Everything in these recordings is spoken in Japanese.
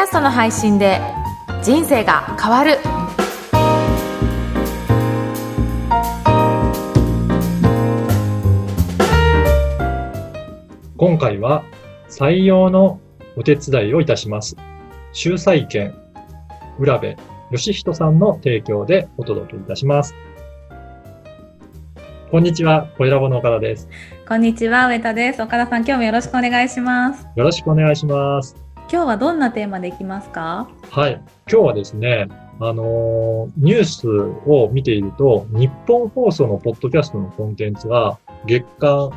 ャストの配信で人生が変わる今回は採用のお手伝いをいたします。秀才県浦部義人さんの提供でお届けいたします。こんにちは、小ラボの岡田です。こんにちは、上田です。岡田さん、今日もよろしくお願いします。よろしくお願いします。今日はどんなテーマでいきますか？はい。今日はですね、あのーニュースを見ていると、日本放送のポッドキャストのコンテンツが月間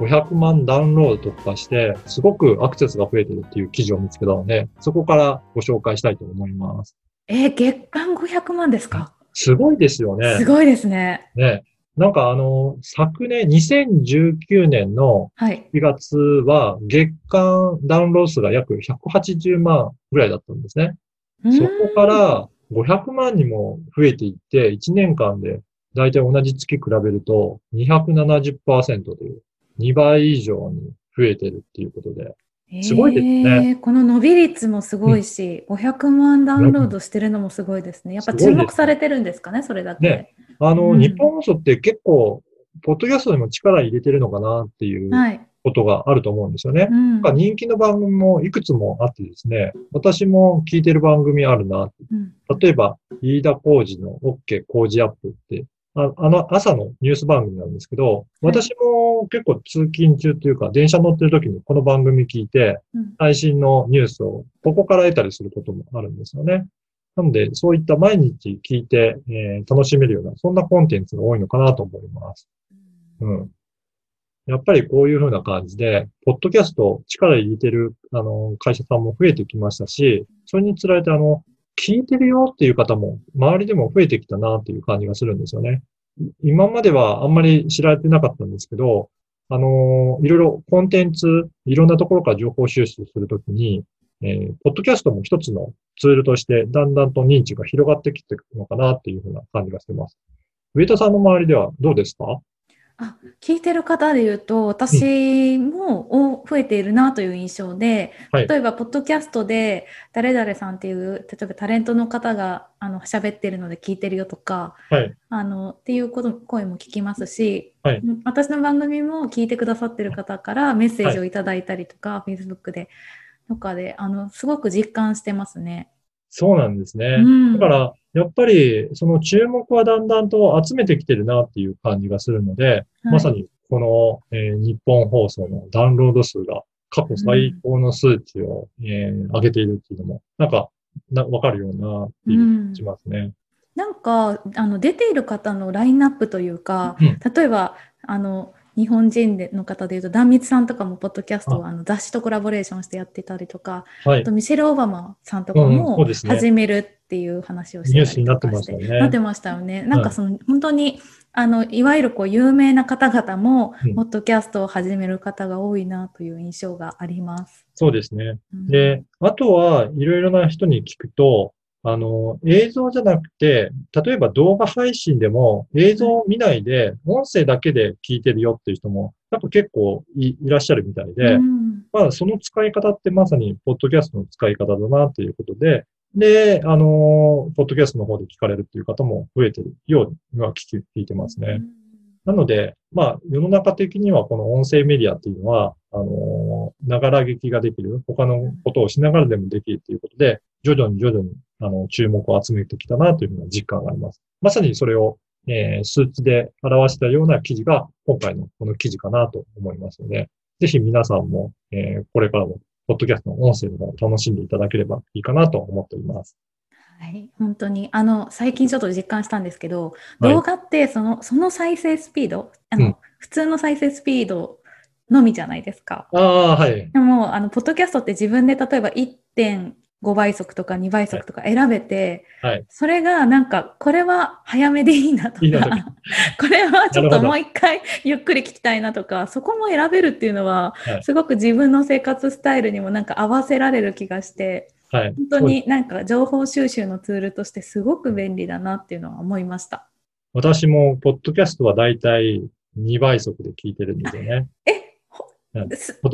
500万ダウンロード突破して、すごくアクセスが増えてるっていう記事を見つけたので、そこからご紹介したいと思います。えー月間500万ですか？すごいですよね。すごいですね。ね。なんかあの、昨年、2019年のはい。4月は月間ダウンロード数が約180万ぐらいだったんですね。そこから500万にも増えていって、1年間でだいたい同じ月比べると270%という2倍以上に増えてるっていうことで、すごいですねえーこの伸び率もすごいし、500万ダウンロードしてるのもすごいですね。やっぱ注目されてるんですかね、それだけ。ねあの、うん日本放送って結構、ポッドキャストにも力入れてるのかなっていうはい。ことがあると思うんですよね。うんなんか人気の番組もいくつもあってですね、私も聞いてる番組あるな。うん例えば、飯田浩二の OK 工事アップって、ああの朝のニュース番組なんですけど、私も結構通勤中というか、電車乗ってる時にこの番組聞いて、うん最新のニュースをここから得たりすることもあるんですよね。なので、そういった毎日聞いて、えー楽しめるような、そんなコンテンツが多いのかなと思います。うん。やっぱりこういう風な感じで、ポッドキャスト力入れてる、あの、会社さんも増えてきましたし、それにつられて、あの、聞いてるよっていう方も、周りでも増えてきたなっていう感じがするんですよね。い今まではあんまり知られてなかったんですけど、あの、いろいろコンテンツ、いろんなところから情報収集するときに、えーポッドキャストも一つのツールとして、だんだんと認知が広がってきてるのかなっていうふうな感じがしてます。上田さんの周りではどうですか？あ聞いてる方で言うと私もお増えているなという印象で、はい。例えばポッドキャストで誰々さんっていう例えばタレントの方があの喋ってるので聞いてるよとかはい。あのっていうこと声も聞きますし、はい。うん私の番組も聞いてくださってる方からメッセージをいただいたりとか、Facebook でとかであのすごく実感してますね。そうなんですね。うんだから、やっぱり、その注目はだんだんと集めてきてるなっていう感じがするので、まさにこの、えー日本放送のダウンロード数が過去最高の数値を、えー上げているっていうのも、なんか、なわかるようなっていう気がしますね。なんかあの出ている方のラインナップというか、うん例えばあの日本人での方でいうと壇蜜さんとかもポッドキャストをあの雑誌とコラボレーションしてやってたりとかはいあと。ミシェル・オバマさんとかうんも始めるっていう話をしてたニュースになってりとかしましてたよね。なってましたよね。なんかその、本当にあのいわゆるこう有名な方々も、うんポッドキャストを始める方が多いなという印象があります。そうですね。うんで、あとはいろいろな人に聞くと、あの、映像じゃなくて、例えば動画配信でも映像を見ないで、音声だけで聞いてるよっていう人も、やっぱ結構いいらっしゃるみたいで、うんまあその使い方ってまさにポッドキャストの使い方だなっていうことで、で、あの、ポッドキャストの方で聞かれるっていう方も増えてるようには聞き聞いてますね。なので、まあ、世の中的にはこの音声メディアっていうのは、あのながら劇ができる、他のことをしながらでもできるということで、徐々に徐々に、あの、注目を集めてきたなというふうな実感があります。まさにそれを、えー数値で表したような記事が、今回のこの記事かなと思いますので、ぜひ皆さんも、えーこれからも、ポッドキャストの音声を楽しんでいただければいいかなと思っております。はい、本当にあの最近ちょっと実感したんですけど、はい動画ってそのその再生スピードあの、うん普通の再生スピードのみじゃないですか。ああ、はい。でもあのポッドキャストって自分で例えば1.5倍速とか2倍速とか選べて、はいそれがなんかこれは早めでいいなとかいい これはちょっともう一回ゆっくり聞きたいなとかそこも選べるっていうのは、はいすごく自分の生活スタイルにもなんか合わせられる気がしてはい。本当になんか情報収集のツールとしてすごく便利だなっていうのは思いました。私も、ポッドキャストはだいたい2倍速で聞いてるんですよね。え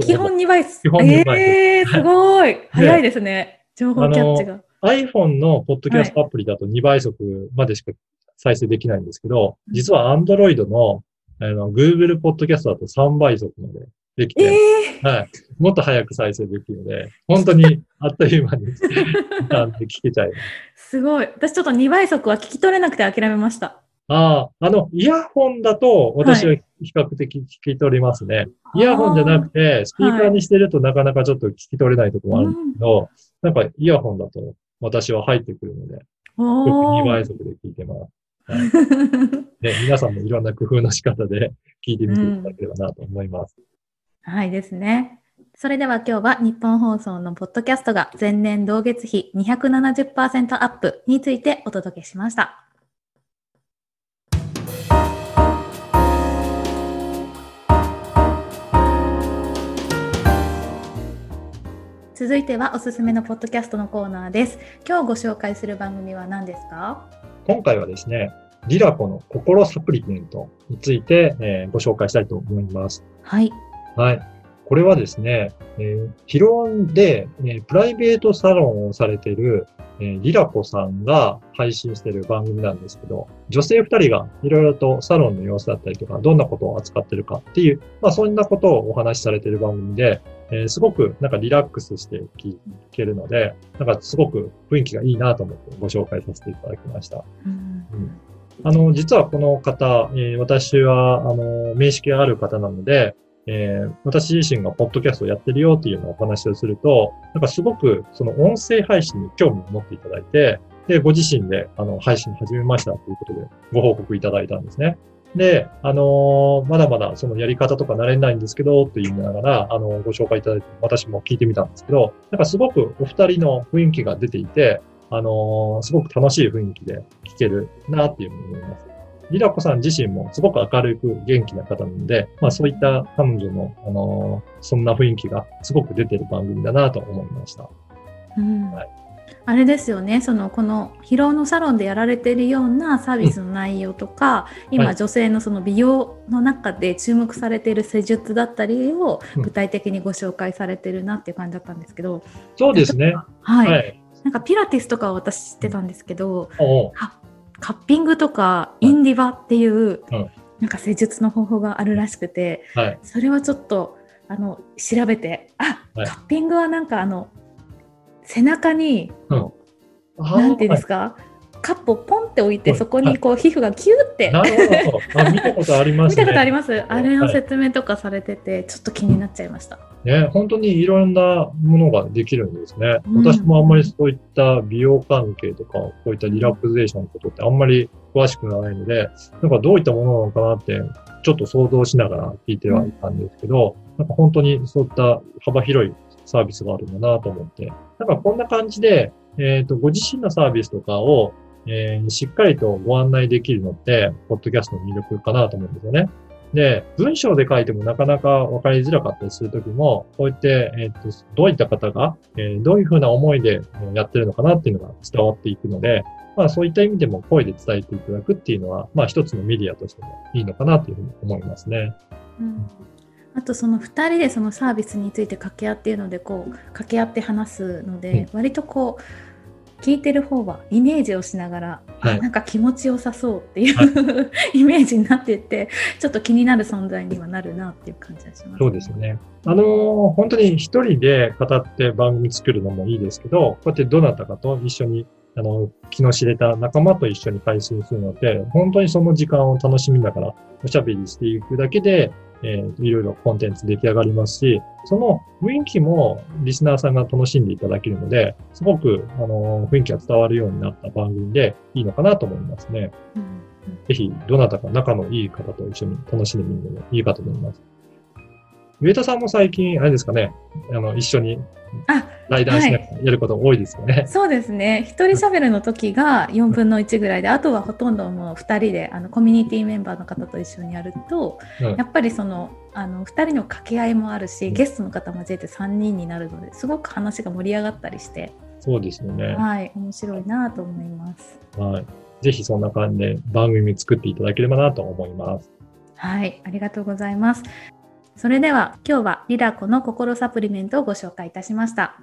基本2倍速。基本2倍速えー、すごい早いですね。情報キャッチが。iPhone のポッドキャストアプリだと2倍速までしか再生できないんですけど、実は Android のあの Google ポッドキャストだと3倍速までできえて、えはい。もっと早く再生できるので、本当にあっという間に 聞けちゃいます。すごい。私ちょっと2倍速は聞き取れなくて諦めました。ああ、あの、イヤホンだと私は比較的聞き取りますね。イヤホンじゃなくて、スピーカーにしてるとなかなかちょっと聞き取れないところもあるんですけど、なんかイヤホンだと私は入ってくるので、よく2おー倍速で聞いてます。で、皆さんもいろんな工夫の仕方で 聞いてみていただければなと思います。はいですね。それでは今日は日本放送のポッドキャストが前年同月比270%アップについてお届けしました。続いてはおすすめのポッドキャストのコーナーです。今日ご紹介する番組は何ですか？今回はですね、リラコの心サプリメントについて、えーご紹介したいと思います。はい。はい。これはですね、えー、ヒロンで、えープライベートサロンをされている、えーリラコさんが配信している番組なんですけど、女性二人がいろいろとサロンの様子だったりとか、どんなことを扱ってるかっていう、まあそんなことをお話しされている番組で、えーすごくなんかリラックスして聞けるので、なんかすごく雰囲気がいいなと思ってご紹介させていただきました。うんあの、実はこの方、えー私は、あの、面識がある方なので、えー私自身がポッドキャストをやってるよっていうようなお話をすると、なんかすごくその音声配信に興味を持っていただいて、で、ご自身であの配信始めましたということでご報告いただいたんですね。で、あのーまだまだそのやり方とか慣れないんですけど、って言いながら、あのご紹介いただいて、私も聞いてみたんですけど、なんかすごくお二人の雰囲気が出ていて、あのーすごく楽しい雰囲気で聞けるなっていうふうに思います。リラコさん自身もすごく明るく元気な方なので、まあそういった彼女の、あのーそんな雰囲気がすごく出てる番組だなと思いました。うんはいあれですよね、そのこの疲労のサロンでやられているようなサービスの内容とか、今、はい。女性のその美容の中で注目されている施術だったりをうん。具体的にご紹介されてるなっていう感じだったんですけど、そうですね。はい、はい。なんかピラティスとかは私知ってたんですけど、カッピングとかインディバっていう、うん。なんか施術の方法があるらしくて、はい。それはちょっとあの調べて、あ、はい。カッピングはなんかあの背中に、うん。なんていうんですか、カップをポンって置いて、はい。そこにこう皮膚がキューって、なるほど。あ見たことありますね。見たことあります？あれの説明とかされてて、ちょっと気になっちゃいました。ね、本当にいろんなものができるんですね。うん。私もあんまりそういった美容関係とか、こういったリラクゼーションのことってあんまり詳しくないので、なんかどういったものなのかなって、ちょっと想像しながら聞いてはいたんですけど、なんか本当にそういった幅広いサービスがあるんだなと思って、なんかこんな感じで、えっ、と、ご自身のサービスとかを、えーしっかりとご案内できるのって、ポッドキャストの魅力かなと思うんですよね。で、文章で書いてもなかなか分かりづらかったりするときも、こうやって、えっ、と、どういった方が、えーどういうふうな思いでやってるのかなっていうのが伝わっていくので、まあそういった意味でも声で伝えていただくっていうのは、まあ一つのメディアとしてもいいのかなというふうに思いますね。うんあとその2人でそのサービスについて掛け合っているのでこう掛け合って話すので、割とこう聞いてる方はイメージをしながら、あはい。なんか気持ちよさそうっていう、イメージになっていってちょっと気になる存在にはなるなっていう感じがします、そうですよね。あのー本当に一人で語って番組作るのもいいですけど、こうやってどなたかと一緒に、あの、気の知れた仲間と一緒に配信するので、本当にその時間を楽しみながらおしゃべりしていくだけで、えーいろいろコンテンツ出来上がりますし、その雰囲気もリスナーさんが楽しんでいただけるので、すごく、あのー雰囲気が伝わるようになった番組でいいのかなと思いますね。うんぜひ、どなたか仲のいい方と一緒に楽しんでみるのもいいかと思います。上田さんも最近、あれですかね、あの、一緒にあ対談しながらやること多いですよね。そうですね一人喋るの時が4分の1ぐらいであとはほとんどもう2人であのコミュニティメンバーの方と一緒にやるとうんやっぱりそのあの2人の掛け合いもあるしうんゲストの方交えて3人になるのですごく話が盛り上がったりして、そうですよね。はい、面白いなと思います。はい。ぜひそんな感じで番組作っていただければなと思います。はい、ありがとうございます。それでは今日はリラコの心サプリメントをご紹介いたしました。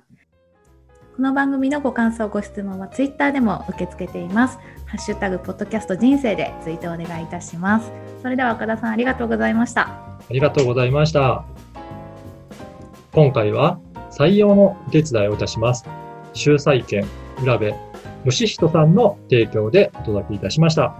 この番組のご感想、ご質問はツイッターでも受け付けています。ハッシュタグ、ポッドキャスト人生でツイートお願いいたします。それでは岡田さん、ありがとうございました。ありがとうございました。今回は採用のお手伝いをいたします。秀才研浦部虫人さんの提供でお届けいたしました。